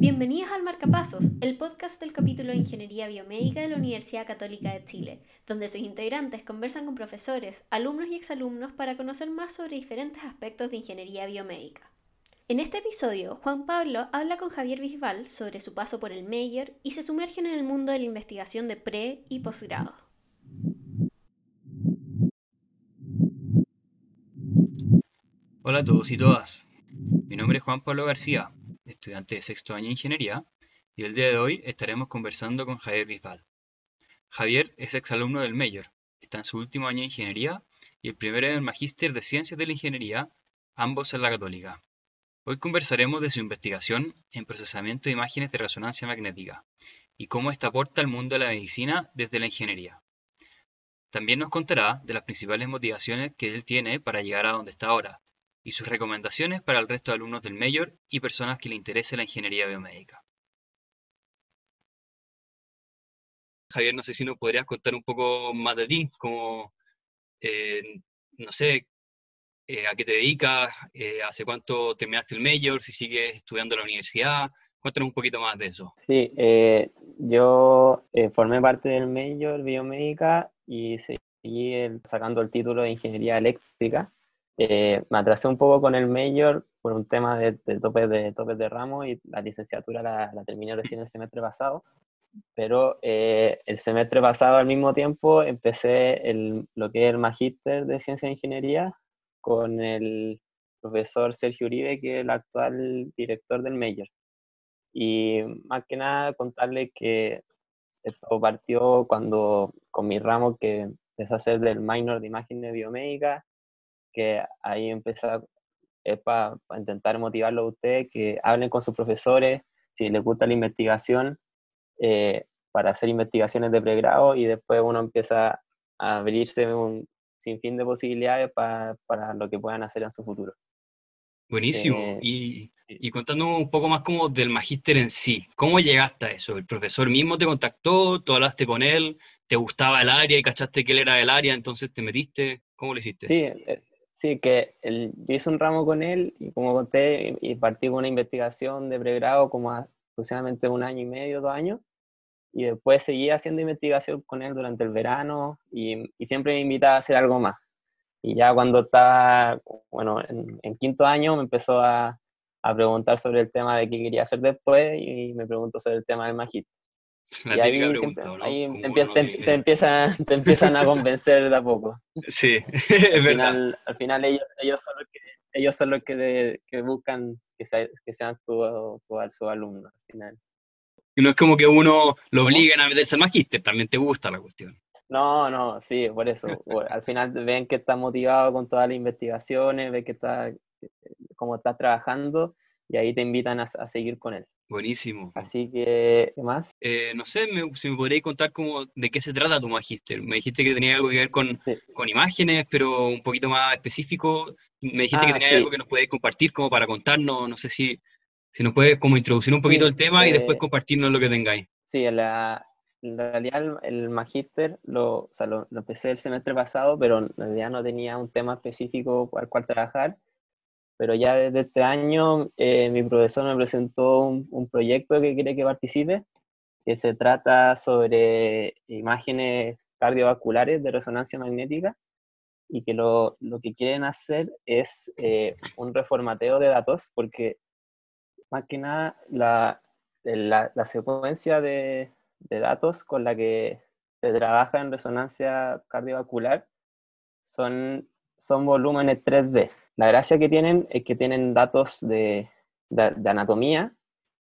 Bienvenidos al Marcapasos, el podcast del capítulo de Ingeniería Biomédica de la Universidad Católica de Chile, donde sus integrantes conversan con profesores, alumnos y exalumnos para conocer más sobre diferentes aspectos de ingeniería biomédica. En este episodio, Juan Pablo habla con Javier Bisbal sobre su paso por el Mayor y se sumergen en el mundo de la investigación de pre y posgrado. Hola a todos y todas. Mi nombre es Juan Pablo García, estudiante de sexto año de ingeniería, y el día de hoy estaremos conversando con Javier Bisbal. Javier es exalumno del Mayor, está en su último año de ingeniería y el primero en el Magíster de Ciencias de la Ingeniería, ambos en la Católica. Hoy conversaremos de su investigación en procesamiento de imágenes de resonancia magnética y cómo esta aporta al mundo de la medicina desde la ingeniería. También nos contará de las principales motivaciones que él tiene para llegar a donde está ahora, y sus recomendaciones para el resto de alumnos del Mayor y personas que le interese la ingeniería biomédica. Javier, no sé si nos podrías contar un poco más de ti, como, eh, no sé, eh, a qué te dedicas, eh, hace cuánto terminaste el Mayor, si sigues estudiando en la universidad, cuéntanos un poquito más de eso. Sí, yo formé parte del Mayor Biomédica y seguí sacando el título de Ingeniería Eléctrica eh, me atrasé un poco con el major por un tema de, de topes de, topes de ramo y la licenciatura la, la terminé recién el semestre pasado, pero eh, el semestre pasado al mismo tiempo empecé el, lo que es el magíster de ciencia e ingeniería con el profesor Sergio Uribe, que es el actual director del major. Y más que nada contarle que esto partió cuando con mi ramo que empecé a hacer del minor de imagen de biomédica que ahí empieza es para intentar motivarlo a ustedes, que hablen con sus profesores, si les gusta la investigación, eh, para hacer investigaciones de pregrado y después uno empieza a abrirse un sinfín de posibilidades para, para lo que puedan hacer en su futuro. Buenísimo. Eh, y, y contándonos un poco más como del magíster en sí, ¿cómo llegaste a eso? ¿El profesor mismo te contactó? ¿Tú hablaste con él? ¿Te gustaba el área y cachaste que él era del área, entonces te metiste? ¿Cómo lo hiciste? Sí, eh, Sí, que el, yo hice un ramo con él y como conté, y, partí con una investigación de pregrado como aproximadamente un año y medio, dos años, y después seguí haciendo investigación con él durante el verano y, y siempre me invitaba a hacer algo más. Y ya cuando estaba, bueno, en, en quinto año me empezó a, a, preguntar sobre el tema de qué quería hacer después y me preguntó sobre el tema del magíster. Y ahí, te, empiezan, te empiezan a convencer de a poco. Sí, es al verdad. Final, al final ellos, ellos son los que, ellos son los que, que buscan que, que sean tu, tu, su alumno al final. Y no es como que uno lo obliguen a meterse al magíster, también te gusta la cuestión. No, no, sí, por eso. al final ven que está motivado con todas las investigaciones, ven que está, como está trabajando y ahí te invitan a, a seguir con él. Buenísimo. Así que, ¿qué más? Eh, no sé, me, si me podrías contar como de qué se trata tu magíster. Me dijiste que tenía algo que ver con, con imágenes, pero un poquito más específico. Me dijiste que ah, tenía algo que nos podías compartir como para contarnos. No sé si, si nos puedes como introducir un poquito el tema y después eh, compartirnos lo que tengáis. Sí, en, la, en realidad el, magíster lo, o sea, lo, lo empecé el semestre pasado, pero en realidad no tenía un tema específico al cual trabajar pero ya desde este año eh, mi profesor me presentó un, proyecto que quiere que participe, que se trata sobre imágenes cardiovasculares de resonancia magnética y que lo, lo que quieren hacer es eh, un reformateo de datos, porque más que nada la, la, la secuencia de, de, datos con la que se trabaja en resonancia cardiovascular son, son volúmenes 3D. La gracia que tienen es que tienen datos de, de, anatomía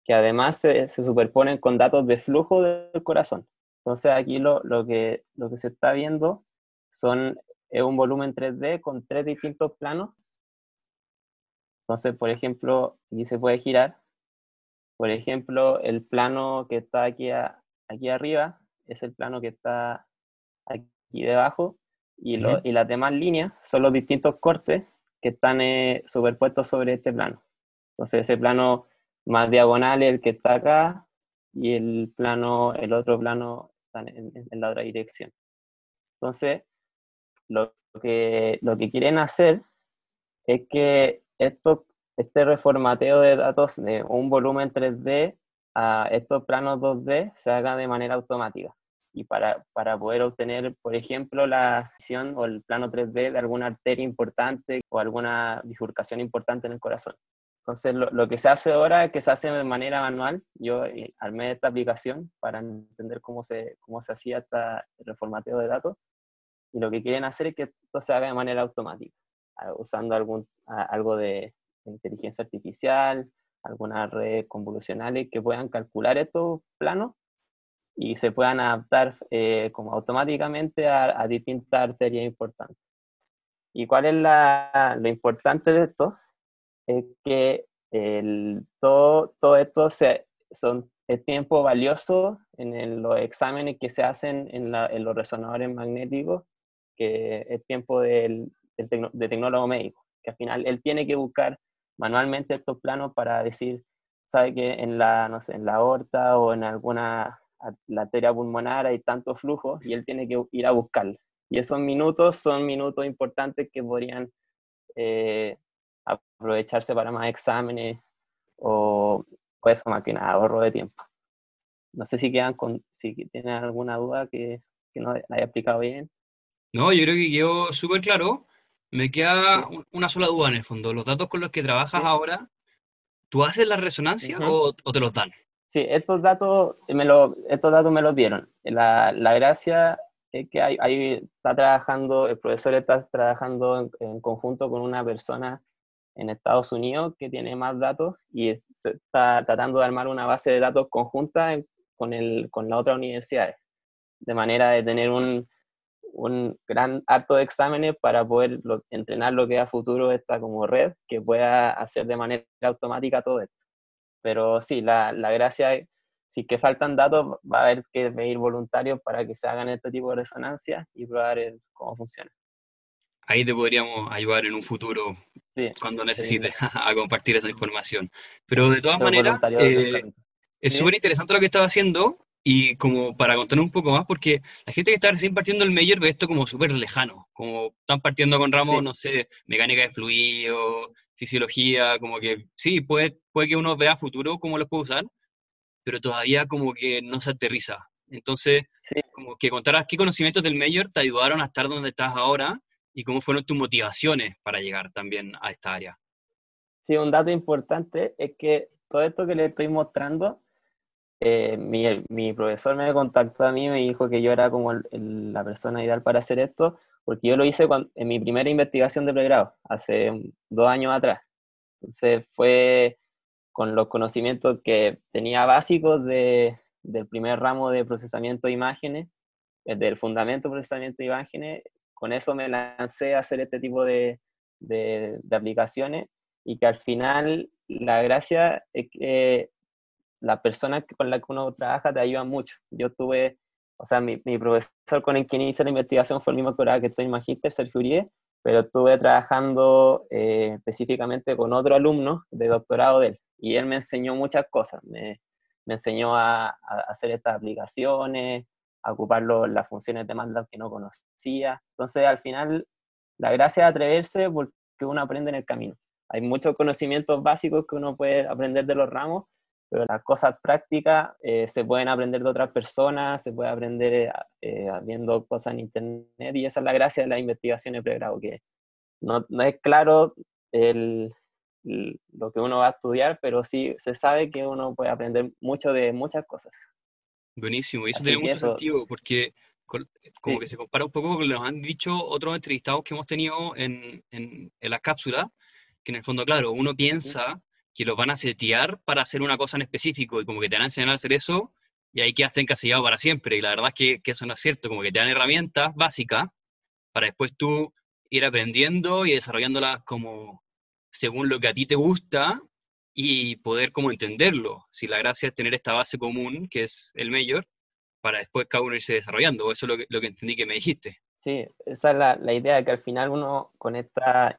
que además se, se, superponen con datos de flujo del corazón. Entonces aquí lo, lo, que, lo que se está viendo son, es un volumen 3D con tres distintos planos. Entonces, por ejemplo, aquí se puede girar. Por ejemplo, el plano que está aquí, aquí arriba es el plano que está aquí debajo y, lo, y las demás líneas son los distintos cortes que están eh, superpuestos sobre este plano. Entonces ese plano más diagonal es el que está acá y el plano, el otro plano está en, la otra dirección. Entonces, lo que, lo que quieren hacer es que estos, este reformateo de datos de un volumen 3D a estos planos 2D se haga de manera automática. Y para, para poder obtener, por ejemplo, la visión o el plano 3D de alguna arteria importante o alguna bifurcación importante en el corazón. Entonces, lo, lo, que se hace ahora que se hace de manera manual. Yo eh, armé esta aplicación para entender cómo se, cómo se hacía este reformateo de datos. Y lo que quieren hacer es que esto se haga de manera automática, usando algún, algo de, inteligencia artificial, algunas redes convolucionales que puedan calcular estos planos y se puedan adaptar eh, como automáticamente a, a, distintas arterias importantes. ¿Y cuál es la, lo importante de esto? Es que el, todo, todo esto se, son, es tiempo valioso en los exámenes que se hacen en, la, en, los resonadores magnéticos, que es tiempo del, del de tecnólogo médico, que al final él tiene que buscar manualmente estos planos para decir, sabe que en la, no sé, en la aorta o en alguna la arteria pulmonar hay tanto flujo y él tiene que ir a buscarlo. Y esos minutos son minutos importantes que podrían eh, aprovecharse para más exámenes o pues más que nada ahorro de tiempo. No sé si quedan con, si tienen alguna duda que, que no haya explicado bien. No, yo creo que quedó súper claro. Me queda una sola duda en el fondo. ¿Los datos con los que trabajas ahora, tú haces la resonancia o, te los dan? Sí, estos datos me, lo, estos datos me los dieron. La, la gracia es que hay, está trabajando, el profesor está trabajando en, conjunto con una persona en Estados Unidos que tiene más datos y está tratando de armar una base de datos conjunta con, el, con las otras universidades, de manera de tener un, un gran acto de exámenes para poder entrenar lo que a futuro está como red, que pueda hacer de manera automática todo esto. Pero sí, la, la gracia es, si que faltan datos, va a haber que pedir voluntarios para que se hagan este tipo de resonancia y probar cómo funciona. Ahí te podríamos ayudar en un futuro cuando necesites a compartir esa información. Pero de todas maneras, eh, es súper interesante lo que estás haciendo y como para contar un poco más, porque la gente que está recién partiendo el Mayor ve esto como súper lejano, como están partiendo con ramos, no sé, mecánica de fluido, fisiología, como que sí, puede, puede que uno vea futuro cómo los puede usar, pero todavía como que no se aterriza. Entonces, como que contarás qué conocimientos del Mayor te ayudaron a estar donde estás ahora y cómo fueron tus motivaciones para llegar también a esta área. Sí, un dato importante es que todo esto que le estoy mostrando eh, mi, mi, profesor me contactó a mí y me dijo que yo era como la persona ideal para hacer esto, porque yo lo hice en mi primera investigación de pregrado, hace dos años atrás. Entonces fue con los conocimientos que tenía básicos de, del primer ramo de procesamiento de imágenes, eh, del fundamento de procesamiento de imágenes, con eso me lancé a hacer este tipo de, de, de aplicaciones y que al final la gracia es que las personas con las que uno trabaja te ayudan mucho. Yo tuve, o sea, mi, mi profesor con el que inicia la investigación fue el mismo que que estoy en Magíster, Sergio Uribe, pero estuve trabajando eh, específicamente con otro alumno de doctorado de él, y él me enseñó muchas cosas, me, me enseñó a, a, hacer estas aplicaciones, a ocupar las funciones de MATLAB que no conocía. Entonces, al final, la gracia de atreverse porque uno aprende en el camino. Hay muchos conocimientos básicos que uno puede aprender de los ramos, pero las cosas prácticas eh, se pueden aprender de otras personas, se puede aprender eh, viendo cosas en internet y esa es la gracia de las investigaciones de pregrado, que no, no es claro el, lo que uno va a estudiar, pero sí se sabe que uno puede aprender mucho de muchas cosas. Buenísimo, y eso tiene mucho sentido, porque como que se compara un poco con lo que nos han dicho otros entrevistados que hemos tenido en, en, en las cápsulas, que en el fondo, claro, uno piensa que los van a setear para hacer una cosa en específico y como que te van a enseñar a hacer eso y ahí quedaste encasillado para siempre. Y la verdad es que, eso no es cierto, como que te dan herramientas básicas para después tú ir aprendiendo y desarrollándolas como según lo que a ti te gusta y poder como entenderlo. Si la gracia es tener esta base común, que es el mayor, para después cada uno irse desarrollando. Eso es lo que, lo que entendí que me dijiste. Sí, esa es la, la idea, que al final uno con estas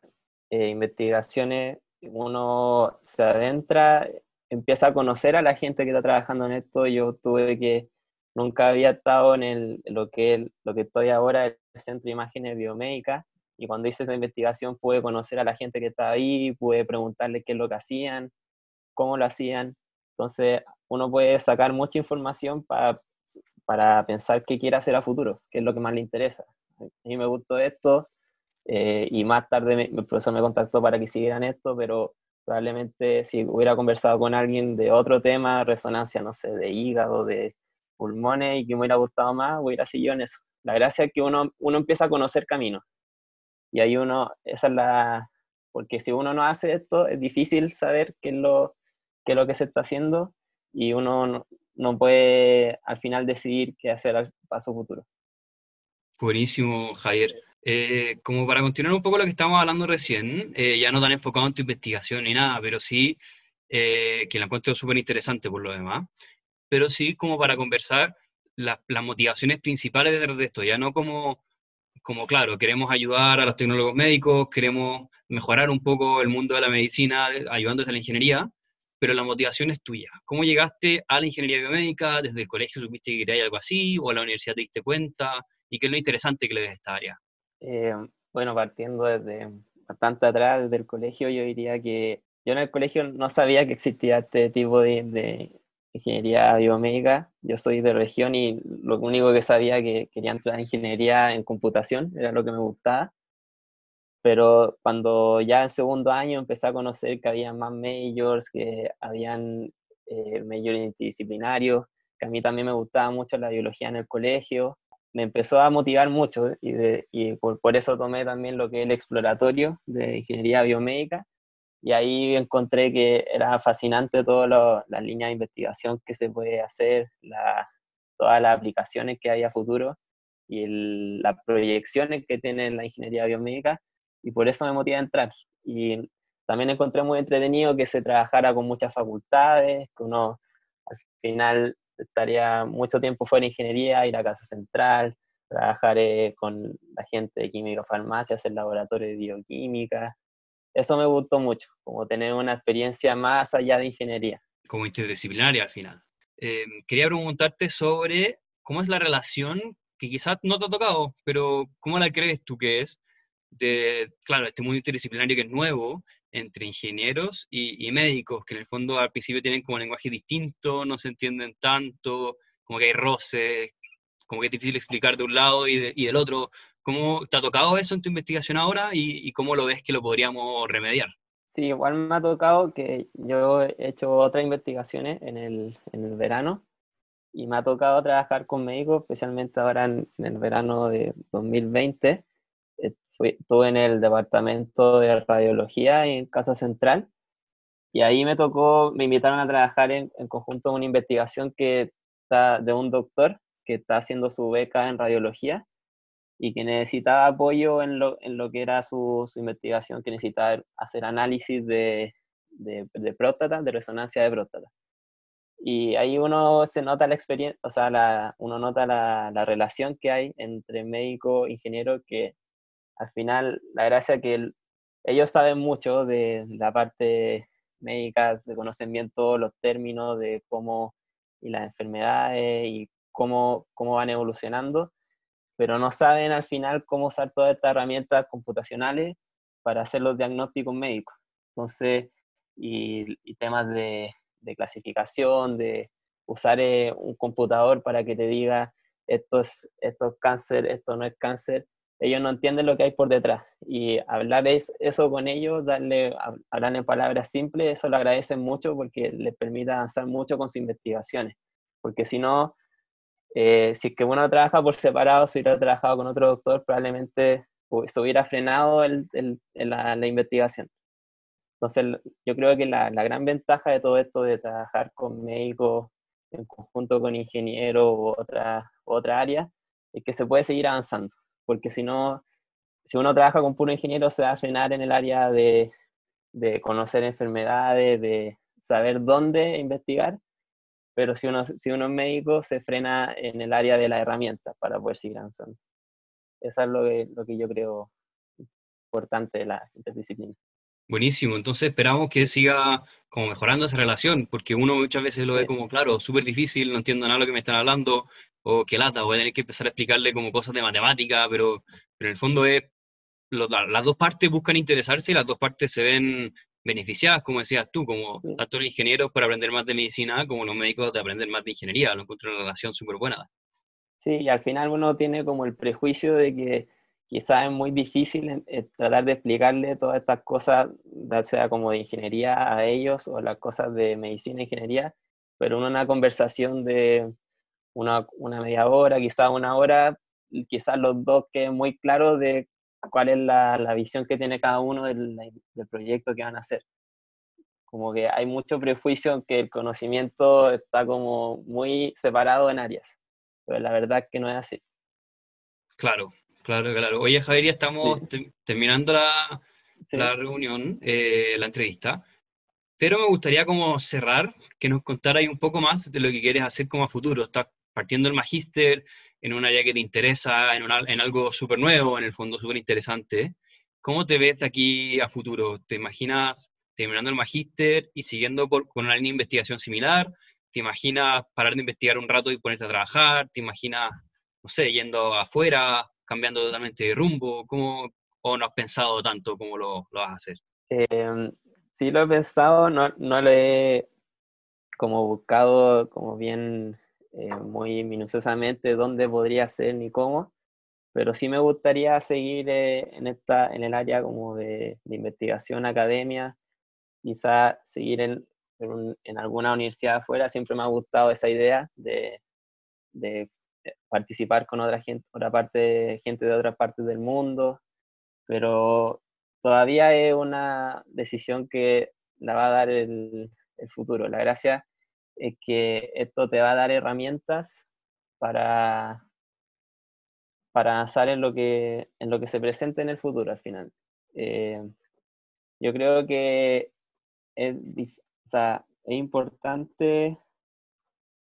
eh, investigaciones uno se adentra, empieza a conocer a la gente que está trabajando en esto. Yo tuve que, nunca había estado en lo, que, lo que estoy ahora, el Centro de Imágenes Biomédicas, y cuando hice esa investigación pude conocer a la gente que estaba ahí, pude preguntarle qué es lo que hacían, cómo lo hacían. Entonces, uno puede sacar mucha información para, para pensar qué quiere hacer a futuro, qué es lo que más le interesa. A mí me gustó esto eh, y más tarde el profesor me contactó para que siguieran esto, pero probablemente si hubiera conversado con alguien de otro tema, resonancia, no sé, de hígado, de pulmones y que me hubiera gustado más, hubiera seguido en eso. La gracia es que uno, uno empieza a conocer caminos y ahí uno, esa es la, porque si uno no hace esto, es difícil saber qué es lo, qué es lo que se está haciendo y uno no, puede al final decidir qué hacer al paso futuro. Buenísimo, Javier. Eh, como para continuar un poco lo que estábamos hablando recién, eh, ya no tan enfocado en tu investigación ni nada, pero sí, eh, que la encuentro súper interesante por lo demás, pero sí como para conversar las motivaciones principales detrás de esto, ya no como como claro, queremos ayudar a los tecnólogos médicos, queremos mejorar un poco el mundo de la medicina ayudando desde la ingeniería, pero la motivación es tuya. ¿Cómo llegaste a la ingeniería biomédica? ¿Desde el colegio supiste que quería algo así? ¿O a la universidad te diste cuenta? ¿Y qué es lo interesante que le ves a esta área? Eh, bueno, partiendo desde bastante atrás, desde el colegio, yo diría que yo en el colegio no sabía que existía este tipo de, ingeniería biomédica. Yo soy de región y lo único que sabía que quería entrar en ingeniería en computación, era lo que me gustaba. Pero cuando ya en segundo año empecé a conocer que había más majors, que habían eh, majors interdisciplinarios, que a mí también me gustaba mucho la biología en el colegio, me empezó a motivar mucho y, por, eso tomé también lo que es el exploratorio de ingeniería biomédica y ahí encontré que era fascinante todas las líneas de investigación que se puede hacer, la, todas las aplicaciones que hay a futuro y las proyecciones que tiene la ingeniería biomédica y por eso me motiva a entrar. Y también encontré muy entretenido que se trabajara con muchas facultades, que uno al final estaría mucho tiempo fuera de ingeniería, ir a casa central, trabajar eh, con la gente de química farmacia, hacer laboratorio de bioquímica, eso me gustó mucho, como tener una experiencia más allá de ingeniería. Como interdisciplinaria al final. Eh, quería preguntarte sobre cómo es la relación, que quizás no te ha tocado, pero ¿cómo la crees tú que es? De, claro, este mundo interdisciplinario que es nuevo, entre ingenieros y, médicos, que en el fondo al principio tienen como lenguaje distinto, no se entienden tanto, como que hay roces, como que es difícil explicar de un lado y, y del otro. ¿Cómo te ha tocado eso en tu investigación ahora y, cómo lo ves que lo podríamos remediar? Sí, igual me ha tocado que yo he hecho otras investigaciones en el, en el verano y me ha tocado trabajar con médicos, especialmente ahora en, el verano de 2020. Estuve en el departamento de radiología en Casa Central y ahí me tocó, me invitaron a trabajar en, en conjunto con una investigación que está de un doctor que está haciendo su beca en radiología y que necesitaba apoyo en lo, en lo que era su, su, investigación, que necesitaba hacer análisis de, de, de, próstata, de resonancia de próstata. Y ahí uno se nota la experiencia, o sea, la, uno nota la, la, relación que hay entre médico ingeniero, que al final la gracia es que ellos saben mucho de la parte médica, se conocen bien todos los términos de cómo y las enfermedades y cómo, cómo van evolucionando, pero no saben al final cómo usar todas estas herramientas computacionales para hacer los diagnósticos médicos. Entonces, y, temas de, clasificación, de usar eh, un computador para que te diga esto es, esto es cáncer, esto no es cáncer, ellos no entienden lo que hay por detrás. Y hablar eso con ellos, darle, hablar en palabras simples, eso lo agradecen mucho porque les permite avanzar mucho con sus investigaciones. Porque si no, eh, si es que uno trabaja por separado, si hubiera trabajado con otro doctor, probablemente se hubiera frenado el, el, la, la, investigación. Entonces, yo creo que la, la, gran ventaja de todo esto de trabajar con médicos en conjunto con ingenieros u otra, otra área es que se puede seguir avanzando, porque si no, si uno trabaja con puro ingeniero, se va a frenar en el área de, de conocer enfermedades, de saber dónde investigar, pero si uno, si uno es médico, se frena en el área de las herramientas para poder seguir avanzando. Eso es lo que, lo que yo creo importante de la interdisciplina. Buenísimo, entonces esperamos que siga como mejorando esa relación, porque uno muchas veces lo ve como, claro, súper difícil, no entiendo nada de lo que me están hablando, o qué lata, voy a tener que empezar a explicarle como cosas de matemática, pero, pero en el fondo es las dos partes buscan interesarse y las dos partes se ven beneficiadas, como decías tú, como tanto los ingenieros para aprender más de medicina como los médicos de aprender más de ingeniería. Lo encuentro una relación súper buena. Sí, y al final uno tiene como el prejuicio de que quizás es muy difícil tratar de explicarle todas estas cosas, sea como de ingeniería a ellos o las cosas de medicina e ingeniería, pero en una conversación de una, una media hora, quizás una hora, quizás los dos queden muy claros de cuál es la, la, visión que tiene cada uno del, del, proyecto que van a hacer. Como que hay mucho prejuicio en que el conocimiento está como muy separado en áreas, pero la verdad es que no es así. Claro, claro, claro. Oye, Javier, ya estamos terminando la, la reunión, eh, la entrevista, pero me gustaría como cerrar, que nos contaras un poco más de lo que quieres hacer como a futuro. Estás partiendo el magíster, en un área que te interesa, en, en algo súper nuevo, en el fondo súper interesante. ¿Cómo te ves de aquí a futuro? ¿Te imaginas terminando el magíster y siguiendo por, con una línea de investigación similar? ¿Te imaginas parar de investigar un rato y ponerte a trabajar? ¿Te imaginas, no sé, yendo afuera, cambiando totalmente de rumbo? ¿Cómo, ¿O no has pensado tanto como lo, lo vas a hacer? Eh, sí lo he pensado, no, no lo he como buscado como bien eh, muy minuciosamente dónde podría ser ni cómo, pero sí me gustaría seguir eh, en, esta, en el área como de, investigación, academia, quizá seguir en, en, alguna universidad afuera, siempre me ha gustado esa idea de, de participar con otra gente, otra parte, gente de otras partes del mundo, pero todavía es una decisión que la va a dar el, el futuro. La gracia es que esto te va a dar herramientas para, para avanzar en lo, que, en lo que se presente en el futuro al final. Eh, yo creo que es, es importante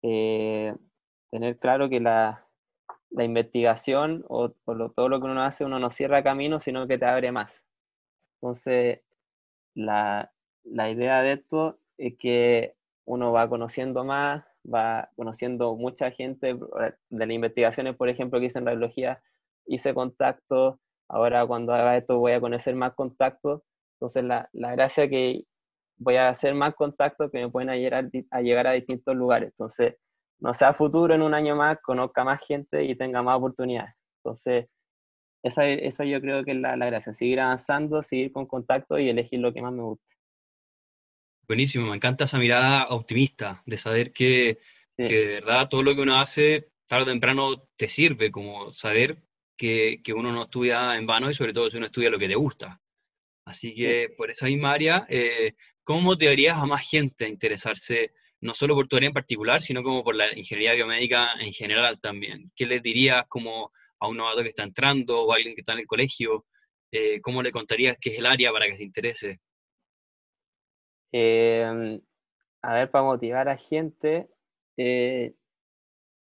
eh, tener claro que la, la investigación o, todo lo que uno hace, uno no cierra camino, sino que te abre más. Entonces, la, la idea de esto es que uno va conociendo más, va conociendo mucha gente de las investigaciones, por ejemplo, que hice en radiología, hice contacto, ahora cuando haga esto voy a conocer más contactos, entonces la, la gracia es que voy a hacer más contactos que me pueden ayudar a llegar a distintos lugares, entonces no sea futuro en un año más, conozca más gente y tenga más oportunidades. Entonces, esa, esa yo creo que es la, la gracia, seguir avanzando, seguir con contacto y elegir lo que más me gusta. Buenísimo, me encanta esa mirada optimista de saber que, que, de verdad todo lo que uno hace tarde o temprano te sirve, como saber que, que, uno no estudia en vano y sobre todo si uno estudia lo que te gusta. Así que por esa misma área, eh, ¿cómo motivarías a más gente a interesarse no solo por tu área en particular, sino como por la ingeniería biomédica en general también? ¿Qué les dirías como a un novato que está entrando o a alguien que está en el colegio? Eh, ¿Cómo le contarías qué es el área para que se interese? Em, a ver, para motivar a gente, eh,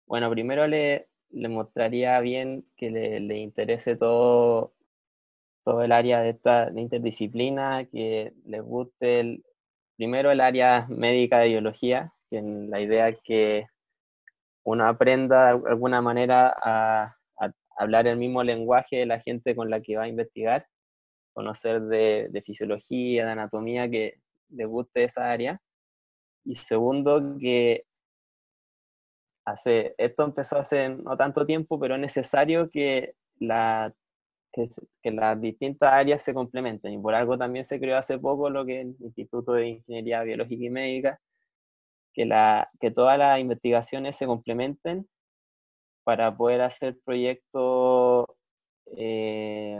bueno, primero le, le, mostraría bien que le, le, interese todo, todo el área de, esta, interdisciplina, que les guste el, primero el área médica de biología, que la idea que uno aprenda de alguna manera a, hablar el mismo lenguaje de la gente con la que va a investigar, conocer de, de fisiología, de anatomía, que le guste esa área. Y segundo, que hace, esto empezó hace no tanto tiempo, pero es necesario que, la, que, las distintas áreas se complementen. Y por algo también se creó hace poco lo que es el Instituto de Ingeniería Biológica y Médica, que, la, que todas las investigaciones se complementen para poder hacer proyectos eh,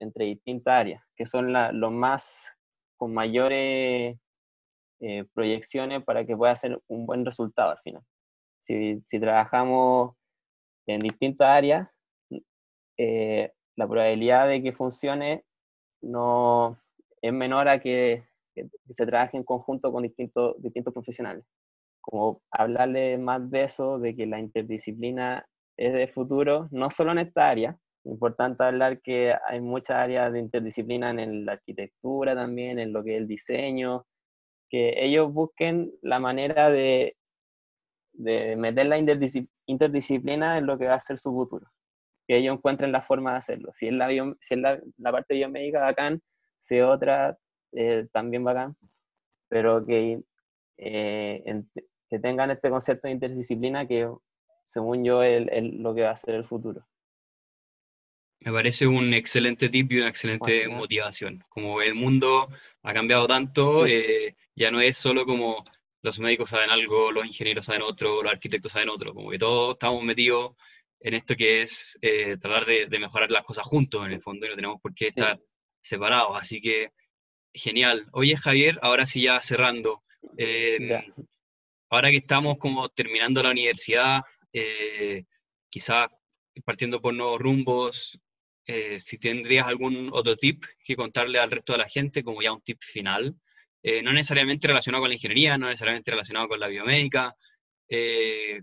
entre distintas áreas, que son los más con mayores eh, proyecciones para que pueda ser un buen resultado al final. Si, si trabajamos en distintas áreas, eh, la probabilidad de que funcione no es menor a que, que, se trabaje en conjunto con distintos, distintos profesionales. Como hablarle más de eso, de que la interdisciplina es de futuro, no solo en esta área, Importante hablar que hay muchas áreas de interdisciplina en la arquitectura también, en lo que es el diseño, que ellos busquen la manera de, de meter la interdisciplina en lo que va a ser su futuro. Que ellos encuentren la forma de hacerlo. Si es la, si es la, la, parte biomédica, bacán, si es otra, eh, también bacán, pero que, eh, que tengan este concepto de interdisciplina que, según yo, es lo que va a ser el futuro. Me parece un excelente tip y una excelente motivación. Como el mundo ha cambiado tanto, eh, ya no es solo como los médicos saben algo, los ingenieros saben otro, los arquitectos saben otro, como que todos estamos metidos en esto que es eh, tratar de, mejorar las cosas juntos en el fondo y no tenemos por qué estar separados. Así que genial. Oye Javier, ahora sí ya cerrando. Em, ahora que estamos como terminando la universidad, eh, quizás partiendo por nuevos rumbos, eh, si tendrías algún otro tip que contarle al resto de la gente, como ya un tip final, eh, no necesariamente relacionado con la ingeniería, no necesariamente relacionado con la biomédica, eh,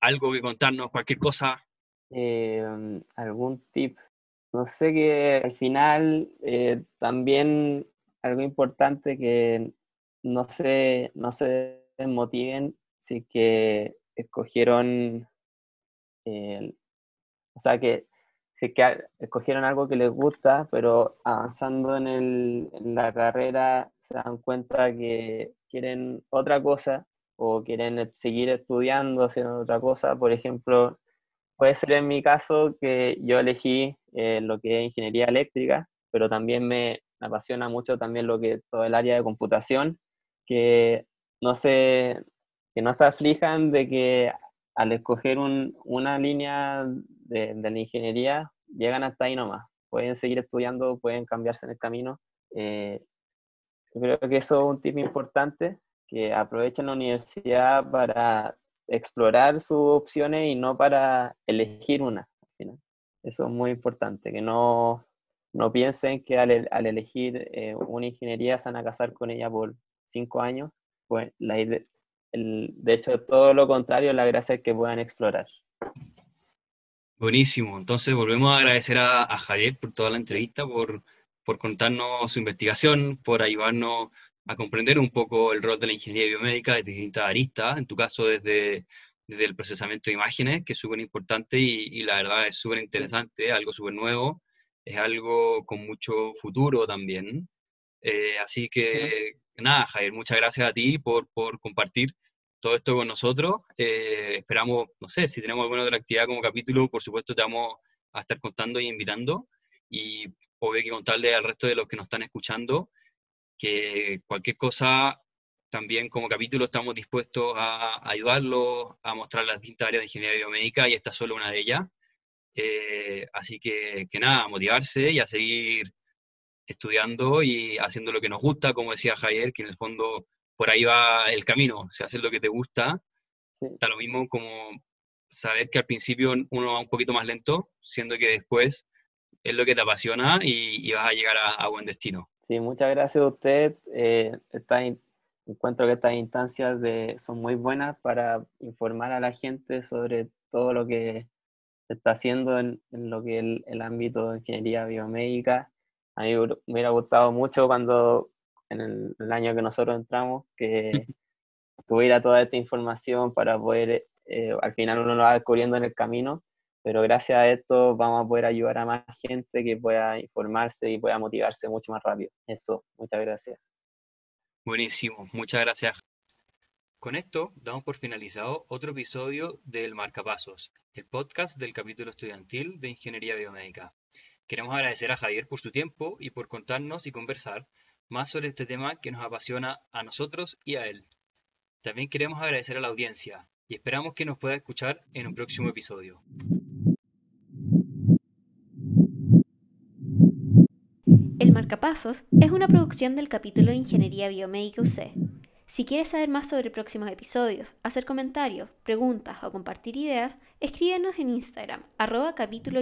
algo que contarnos, cualquier cosa. Algún tip. No sé que al final también algo importante que no se, no se motiven si que escogieron, o sea, que si que escogieron algo que les gusta, pero avanzando en, el, en la carrera se dan cuenta que quieren otra cosa o quieren seguir estudiando, haciendo otra cosa. Por ejemplo, puede ser en mi caso que yo elegí eh, lo que es ingeniería eléctrica, pero también me apasiona mucho también lo que todo el área de computación, que no se, que no se aflijan de que al escoger un, una línea de, la ingeniería, llegan hasta ahí nomás. Pueden seguir estudiando, pueden cambiarse en el camino. Eh, yo creo que eso es un tip importante, que aprovechen la universidad para explorar sus opciones y no para elegir una. Eso es muy importante, que no, no piensen que al, al elegir eh, una ingeniería se van a casar con ella por cinco años. Pues la idea, de hecho, todo lo contrario, la gracia es que puedan explorar. Buenísimo. Entonces, volvemos a agradecer a, Javier por toda la entrevista, por, por, contarnos su investigación, por ayudarnos a comprender un poco el rol de la ingeniería biomédica desde distintas aristas, en tu caso desde, desde el procesamiento de imágenes, que es súper importante y, la verdad es súper interesante, algo súper nuevo, es algo con mucho futuro también. Eh, así que nada, Javier, muchas gracias a ti por, por compartir todo esto con nosotros. Eh, esperamos, no sé, si tenemos alguna otra actividad como capítulo, por supuesto te vamos a estar contando y invitando. Y obvio que contarle al resto de los que nos están escuchando que cualquier cosa, también como capítulo estamos dispuestos a ayudarlos, a mostrar las distintas áreas de ingeniería biomédica y esta es solo una de ellas. Eh, así que, que nada, motivarse y a seguir estudiando y haciendo lo que nos gusta, como decía Javier, que en el fondo por ahí va el camino, o sea, hacer lo que te gusta. Está lo mismo como saber que al principio uno va un poquito más lento, siendo que después es lo que te apasiona y, vas a llegar a, buen destino. Sí, muchas gracias a usted. Eh, encuentro que estas instancias de, son muy buenas para informar a la gente sobre todo lo que se está haciendo en, lo que es el, el ámbito de ingeniería biomédica a mí me hubiera gustado mucho cuando en el, año que nosotros entramos, que tuviera toda esta información para poder, eh, al final uno lo va descubriendo en el camino, pero gracias a esto vamos a poder ayudar a más gente que pueda informarse y pueda motivarse mucho más rápido. Eso, muchas gracias. Buenísimo, muchas gracias. Con esto damos por finalizado otro episodio del Marcapasos, el podcast del capítulo estudiantil de Ingeniería Biomédica. Queremos agradecer a Javier por su tiempo y por contarnos y conversar más sobre este tema que nos apasiona a nosotros y a él. También queremos agradecer a la audiencia y esperamos que nos pueda escuchar en un próximo episodio. Marcapasos es una producción del capítulo de Ingeniería Biomédica UC. Si quieres saber más sobre próximos episodios, hacer comentarios, preguntas o compartir ideas, escríbenos en Instagram, arroba capítulo